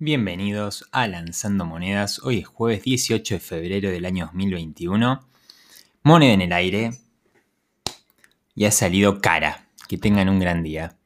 Bienvenidos a Lanzando Monedas. Hoy es jueves 18 de febrero del año 2021. Moneda en el aire. Y ha salido cara. Que tengan un gran día.